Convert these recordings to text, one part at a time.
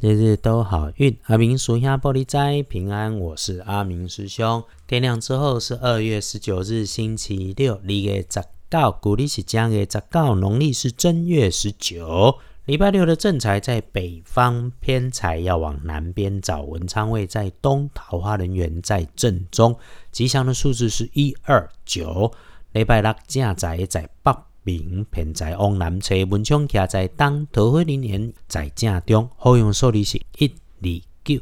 日日都好运。阿明属下玻璃斋平安，我是阿明师兄。天亮之后是二月十九日星期六，立月十九，古历是正月十九，农历是正月十九。礼拜六的正财在北方，偏财要往南边找。文昌位在东，桃花人缘在正中。吉祥的数字是一二九。礼拜六正财在北。明偏在往南侧，文昌徛在东，桃花林缘在正中。好用数字是一、二、九。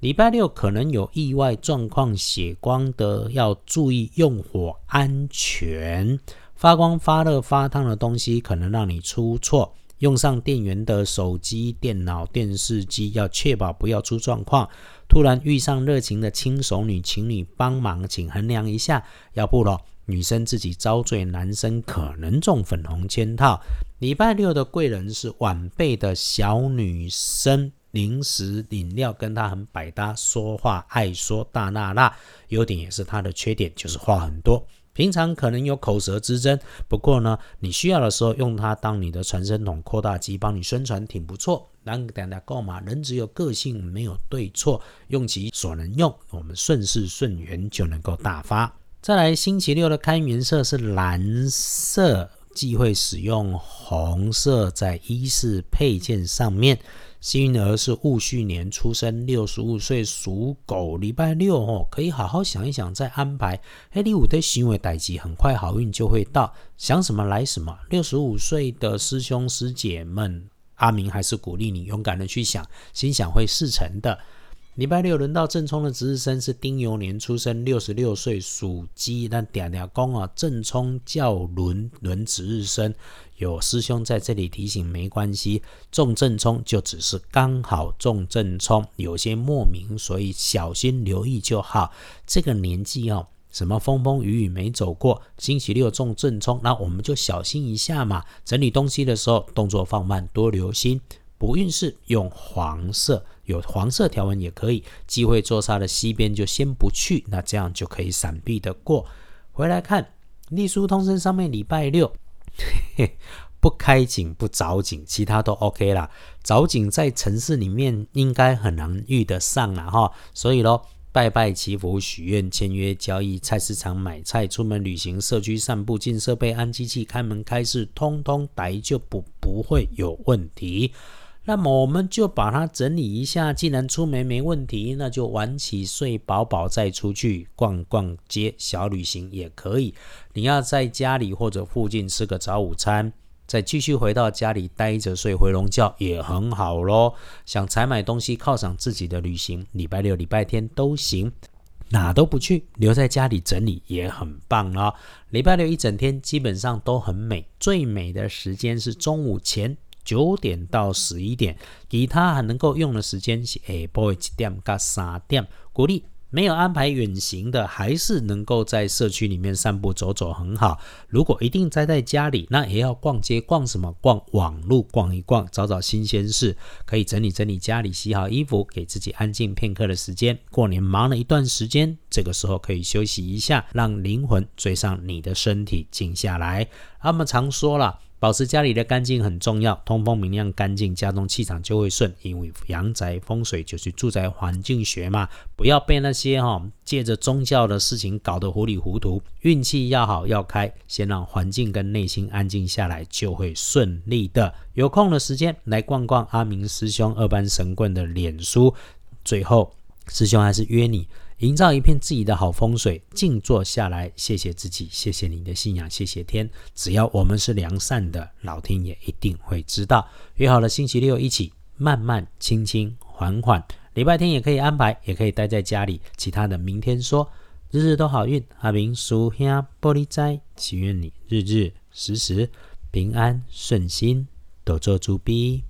礼拜六可能有意外状况，血光的要注意用火安全。发光发热发烫的东西可能让你出错。用上电源的手机、电脑、电视机要确保不要出状况。突然遇上热情的轻熟女，请你帮忙，请衡量一下，要不咯。女生自己遭罪，男生可能中粉红圈套。礼拜六的贵人是晚辈的小女生，零食饮料跟她很百搭，说话爱说大辣辣，优点也是她的缺点，就是话很多。平常可能有口舌之争，不过呢，你需要的时候用它当你的传声筒、扩大机，帮你宣传挺不错。当大家购买，人只有个性，没有对错，用其所能用，我们顺势顺缘就能够大发。再来，星期六的开运色是蓝色，忌讳使用红色在衣饰配件上面。幸运儿是戊戌年出生，六十五岁属狗，礼拜六哦，可以好好想一想再安排。黑礼五的行为代际，很快好运就会到，想什么来什么。六十五岁的师兄师姐们，阿明还是鼓励你勇敢的去想，心想会事成的。礼拜六轮到正冲的值日生是丁酉年出生，六十六岁属鸡。那嗲嗲公啊，正冲叫轮轮值日生，有师兄在这里提醒，没关系，中正冲就只是刚好中正冲，有些莫名，所以小心留意就好。这个年纪哦，什么风风雨雨没走过，星期六中正冲，那我们就小心一下嘛。整理东西的时候，动作放慢，多留心。不运势用黄色。有黄色条纹也可以，忌讳坐煞的西边就先不去，那这样就可以闪避的过。回来看隶书通身上面礼拜六 不开井不凿井，其他都 OK 啦。凿井在城市里面应该很难遇得上了哈，所以咯，拜拜祈福许愿签约交易菜市场买菜出门旅行社区散步进设备安机器开门开市，通通来就不不会有问题。那么我们就把它整理一下，既然出门没问题，那就晚起睡饱饱再出去逛逛街，小旅行也可以。你要在家里或者附近吃个早午餐，再继续回到家里待着睡回笼觉也很好咯。想采买东西犒赏自己的旅行，礼拜六、礼拜天都行，哪都不去，留在家里整理也很棒哦。礼拜六一整天基本上都很美，最美的时间是中午前。九点到十一点，其他还能够用的时间是下晡一点到三点。鼓励没有安排远行的，还是能够在社区里面散步走走很好。如果一定待在家里，那也要逛街，逛什么？逛网路，逛一逛，找找新鲜事，可以整理整理家里，洗好衣服，给自己安静片刻的时间。过年忙了一段时间，这个时候可以休息一下，让灵魂追上你的身体，静下来。他们常说了。保持家里的干净很重要，通风明亮干净，家中气场就会顺。因为阳宅风水就是住宅环境学嘛，不要被那些哈借着宗教的事情搞得糊里糊涂。运气要好要开，先让环境跟内心安静下来，就会顺利的。有空的时间来逛逛阿明师兄二班神棍的脸书。最后，师兄还是约你。营造一片自己的好风水，静坐下来，谢谢自己，谢谢你的信仰，谢谢天。只要我们是良善的，老天爷一定会知道。约好了星期六一起，慢慢、轻轻、缓缓。礼拜天也可以安排，也可以待在家里。其他的明天说。日日都好运，阿明叔兄玻璃斋，祈愿你日日时时平安顺心，多做主逼。